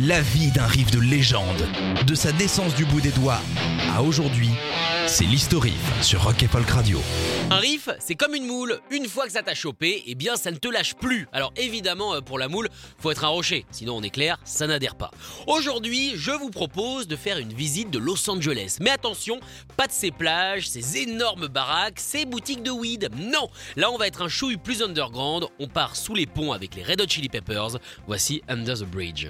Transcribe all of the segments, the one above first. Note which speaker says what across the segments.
Speaker 1: La vie d'un riff de légende, de sa naissance du bout des doigts à aujourd'hui, c'est l'historif sur Rock et Folk Radio.
Speaker 2: Un riff, c'est comme une moule. Une fois que ça t'a chopé, eh bien ça ne te lâche plus. Alors évidemment, euh, pour la moule, faut être un rocher. Sinon, on est clair, ça n'adhère pas. Aujourd'hui, je vous propose de faire une visite de Los Angeles. Mais attention, pas de ces plages, ces énormes baraques, ces boutiques de weed. Non, là on va être un chouille plus underground. On part sous les ponts avec les Red Hot Chili Peppers. Voici Under the Bridge.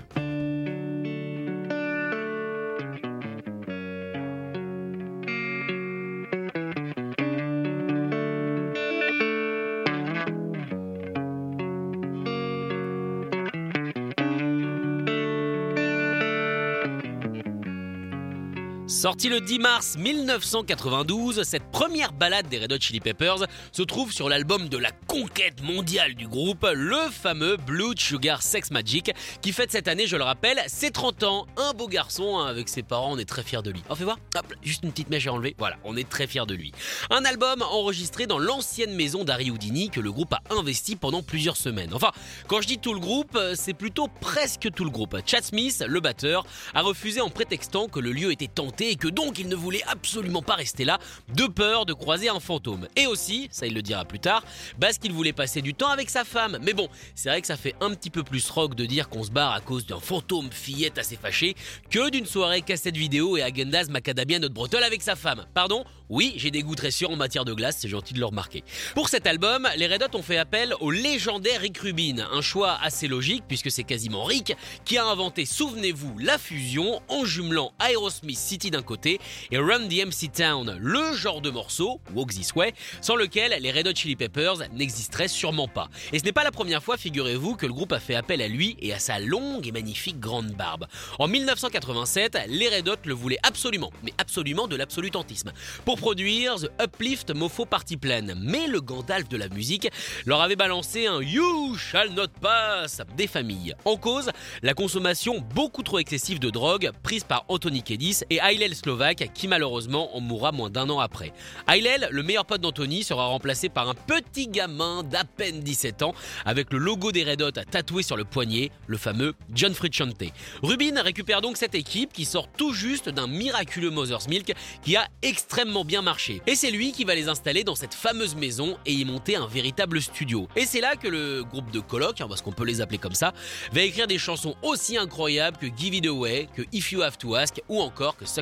Speaker 2: Sorti le 10 mars 1992, cette première balade des Red Hot Chili Peppers se trouve sur l'album de la conquête mondiale du groupe, le fameux Blue Sugar Sex Magic, qui fête cette année, je le rappelle, ses 30 ans. Un beau garçon, hein, avec ses parents, on est très fiers de lui. On fait voir Hop, juste une petite mèche à enlever. Voilà, on est très fiers de lui. Un album enregistré dans l'ancienne maison d'Harry Houdini que le groupe a investi pendant plusieurs semaines. Enfin, quand je dis tout le groupe, c'est plutôt presque tout le groupe. Chad Smith, le batteur, a refusé en prétextant que le lieu était tenté et que donc il ne voulait absolument pas rester là, de peur de croiser un fantôme. Et aussi, ça il le dira plus tard, parce qu'il voulait passer du temps avec sa femme. Mais bon, c'est vrai que ça fait un petit peu plus rock de dire qu'on se barre à cause d'un fantôme fillette assez fâché que d'une soirée cassette vidéo et agendas macadamia notre bretelle avec sa femme. Pardon? Oui, j'ai des goûts très sûrs en matière de glace, c'est gentil de le remarquer. Pour cet album, les Red Hot ont fait appel au légendaire Rick Rubin, un choix assez logique puisque c'est quasiment Rick qui a inventé, souvenez-vous, la fusion en jumelant Aerosmith City d'un côté et Run DMC Town, le genre de morceau, Walk This Way, sans lequel les Red Hot Chili Peppers n'existeraient sûrement pas. Et ce n'est pas la première fois, figurez-vous, que le groupe a fait appel à lui et à sa longue et magnifique grande barbe. En 1987, les Red Hot le voulaient absolument, mais absolument de l'absolutantisme, pour produire The Uplift Mofo Party Plan. Mais le Gandalf de la musique leur avait balancé un You shall not pass des familles. En cause, la consommation beaucoup trop excessive de drogue prise par Anthony Kiedis et Hillel Slovak qui malheureusement en mourra moins d'un an après. Hillel, le meilleur pote d'Anthony, sera remplacé par un petit gamin d'à peine 17 ans avec le logo des Red Hot tatoué sur le poignet, le fameux John Frusciante. Rubin récupère donc cette équipe qui sort tout juste d'un miraculeux Mother's Milk qui a extrêmement bien marché. Et c'est lui qui va les installer dans cette fameuse maison et y monter un véritable studio. Et c'est là que le groupe de coloc, hein, parce qu'on peut les appeler comme ça, va écrire des chansons aussi incroyables que Give It Away, que If You Have to Ask ou encore que Suck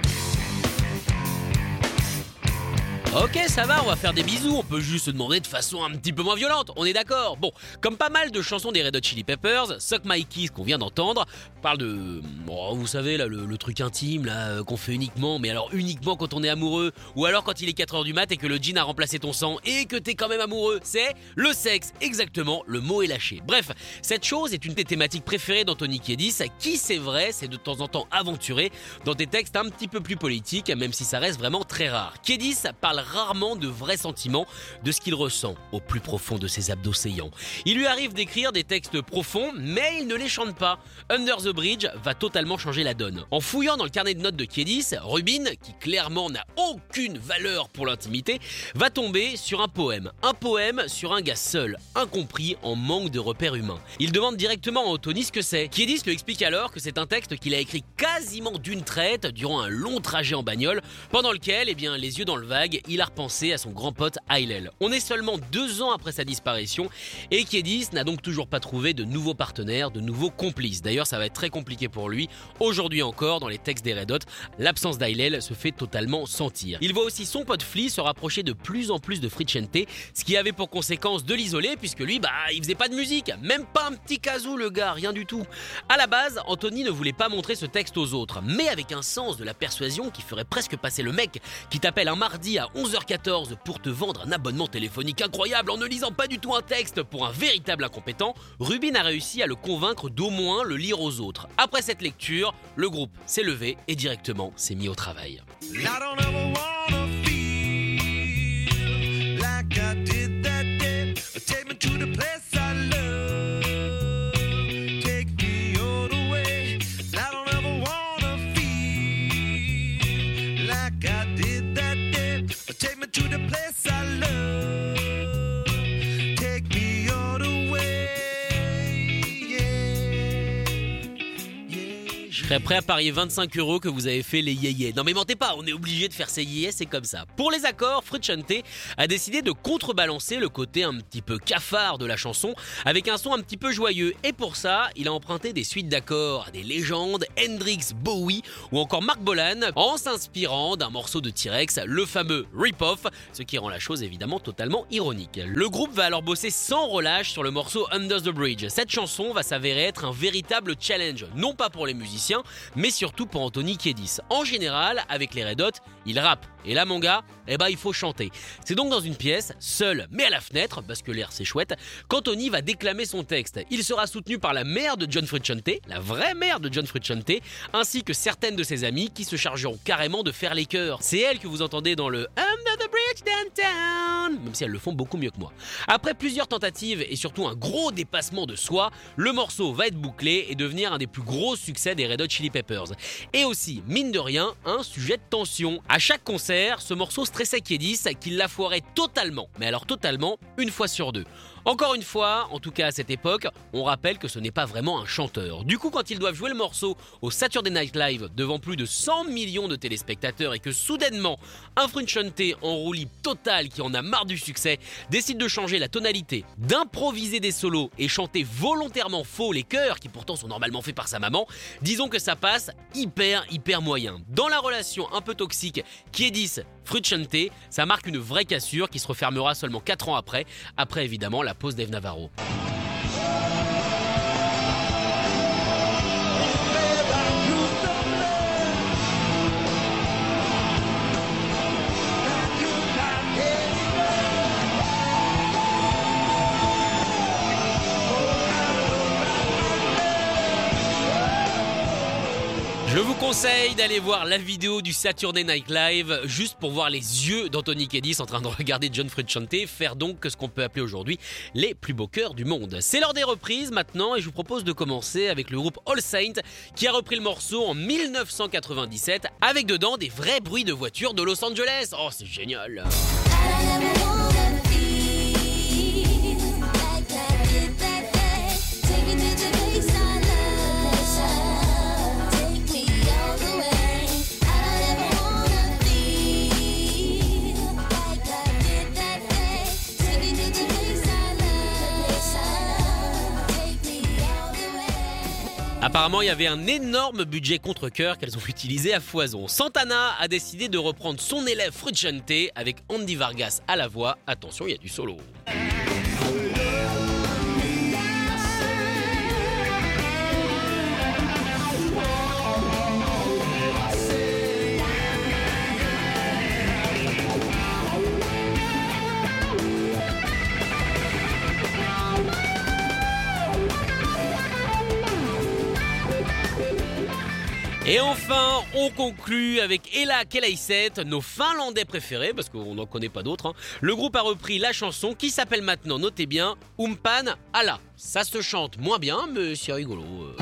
Speaker 2: Ok, ça va, on va faire des bisous, on peut juste se demander de façon un petit peu moins violente, on est d'accord. Bon, comme pas mal de chansons des Red Hot Chili Peppers, Suck My Kiss qu'on vient d'entendre parle de... oh, vous savez, là, le, truc intime, là, euh, qu'on fait uniquement, mais alors uniquement quand on est amoureux, ou alors quand il est 4h du mat et que le jean a remplacé ton sang et que t'es quand même amoureux, c'est le sexe, exactement, le mot est lâché. Bref, cette chose est une des thématiques préférées d'Anthony Kiedis, qui c'est vrai, c'est de temps en temps aventuré dans des textes un petit peu plus politiques, même si ça reste vraiment très rare. Kiedis parle rarement de vrais sentiments, de ce qu'il ressent au plus profond de ses abdos saillants. Il lui arrive d'écrire des textes profonds, mais il ne les chante pas. Under the Bridge va totalement changer la donne. En fouillant dans le carnet de notes de Kiedis, Rubin, qui clairement n'a aucune valeur pour l'intimité, va tomber sur un poème. Un poème sur un gars seul, incompris, en manque de repères humains. Il demande directement à Anthony ce que c'est. Kiedis lui explique alors que c'est un texte qu'il a écrit quasiment d'une traite durant un long trajet en bagnole, pendant lequel, eh bien, les yeux dans le vague, il a repensé à son grand pote Hillel. On est seulement deux ans après sa disparition et Kiedis n'a donc toujours pas trouvé de nouveaux partenaires, de nouveaux complices. D'ailleurs, ça va être très compliqué pour lui. Aujourd'hui encore, dans les textes des Red Hot, l'absence d'Hillel se fait totalement sentir. Il voit aussi son pote Flea se rapprocher de plus en plus de Fricente, ce qui avait pour conséquence de l'isoler puisque lui, bah, il faisait pas de musique, même pas un petit casou le gars, rien du tout. À la base, Anthony ne voulait pas montrer ce texte aux autres, mais avec un sens de la persuasion qui ferait presque passer le mec qui t'appelle un mardi à 11h14 pour te vendre un abonnement téléphonique incroyable en ne lisant pas du tout un texte pour un véritable incompétent, Rubin a réussi à le convaincre d'au moins le lire aux autres. Après cette lecture, le groupe s'est levé et directement s'est mis au travail. Serais prêt à parier 25 euros que vous avez fait les yéyés. Non mais mentez pas, on est obligé de faire ces yéyés, c'est comme ça. Pour les accords, Frusciante a décidé de contrebalancer le côté un petit peu cafard de la chanson avec un son un petit peu joyeux. Et pour ça, il a emprunté des suites d'accords à des légendes, Hendrix, Bowie ou encore Mark Bolan en s'inspirant d'un morceau de T-Rex, le fameux Rip-Off, ce qui rend la chose évidemment totalement ironique. Le groupe va alors bosser sans relâche sur le morceau Under the Bridge. Cette chanson va s'avérer être un véritable challenge, non pas pour les musiciens, mais surtout pour Anthony Kiedis. En général, avec les Red Hot, il rappe. Et là, mon gars, eh ben, il faut chanter. C'est donc dans une pièce, seul, mais à la fenêtre, parce que l'air c'est chouette, qu'Anthony va déclamer son texte. Il sera soutenu par la mère de John Frusciante, la vraie mère de John Frusciante, ainsi que certaines de ses amies qui se chargeront carrément de faire les chœurs. C'est elle que vous entendez dans le Même si elles le font beaucoup mieux que moi. Après plusieurs tentatives et surtout un gros dépassement de soi, le morceau va être bouclé et devenir un des plus gros succès des Red Hot Chili Peppers. Et aussi, mine de rien, un sujet de tension. À chaque concert, ce morceau stressait Kiedis qu'il la foirait totalement, mais alors totalement, une fois sur deux. Encore une fois, en tout cas à cette époque, on rappelle que ce n'est pas vraiment un chanteur. Du coup, quand ils doivent jouer le morceau au Saturday Night Live devant plus de 100 millions de téléspectateurs et que soudainement, un Frunchante en roue libre totale qui en a marre du succès décide de changer la tonalité, d'improviser des solos et chanter volontairement faux les chœurs qui pourtant sont normalement faits par sa maman, disons que ça passe hyper hyper moyen. Dans la relation un peu toxique qui est 10 Frutchente, ça marque une vraie cassure qui se refermera seulement 4 ans après, après évidemment la pause d'Eve Navarro. Conseille d'aller voir la vidéo du Saturday Night Live juste pour voir les yeux d'Anthony Kiedis en train de regarder John Frusciante faire donc ce qu'on peut appeler aujourd'hui les plus beaux chœurs du monde. C'est l'heure des reprises maintenant et je vous propose de commencer avec le groupe All Saint qui a repris le morceau en 1997 avec dedans des vrais bruits de voitures de Los Angeles. Oh, c'est génial. Apparemment, il y avait un énorme budget contre-cœur qu'elles ont utilisé à foison. Santana a décidé de reprendre son élève Frusciante avec Andy Vargas à la voix. Attention, il y a du solo. Et enfin, on conclut avec Ella Kelaiset, nos Finlandais préférés, parce qu'on n'en connaît pas d'autres. hein. Le groupe a repris la chanson qui s'appelle maintenant, notez bien, Umpan Ala. Ça se chante moins bien, mais c'est rigolo. euh.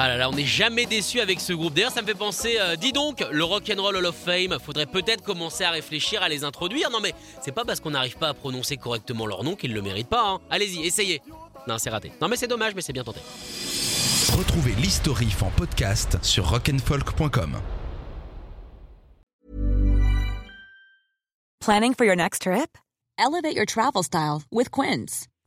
Speaker 2: Ah là là, on n'est jamais déçu avec ce groupe. D'ailleurs, ça me fait penser, euh, dis donc, le Rock'n'Roll Hall of Fame, faudrait peut-être commencer à réfléchir à les introduire. Non mais, c'est pas parce qu'on n'arrive pas à prononcer correctement leur nom qu'ils le méritent pas. hein. Allez-y, essayez. Non, c'est raté. Non mais c'est dommage, mais c'est bien tenté.
Speaker 1: Retrouvez l'historif en podcast sur rock'n'folk.com.
Speaker 3: Planning for your next trip? Elevate your travel style with Quince.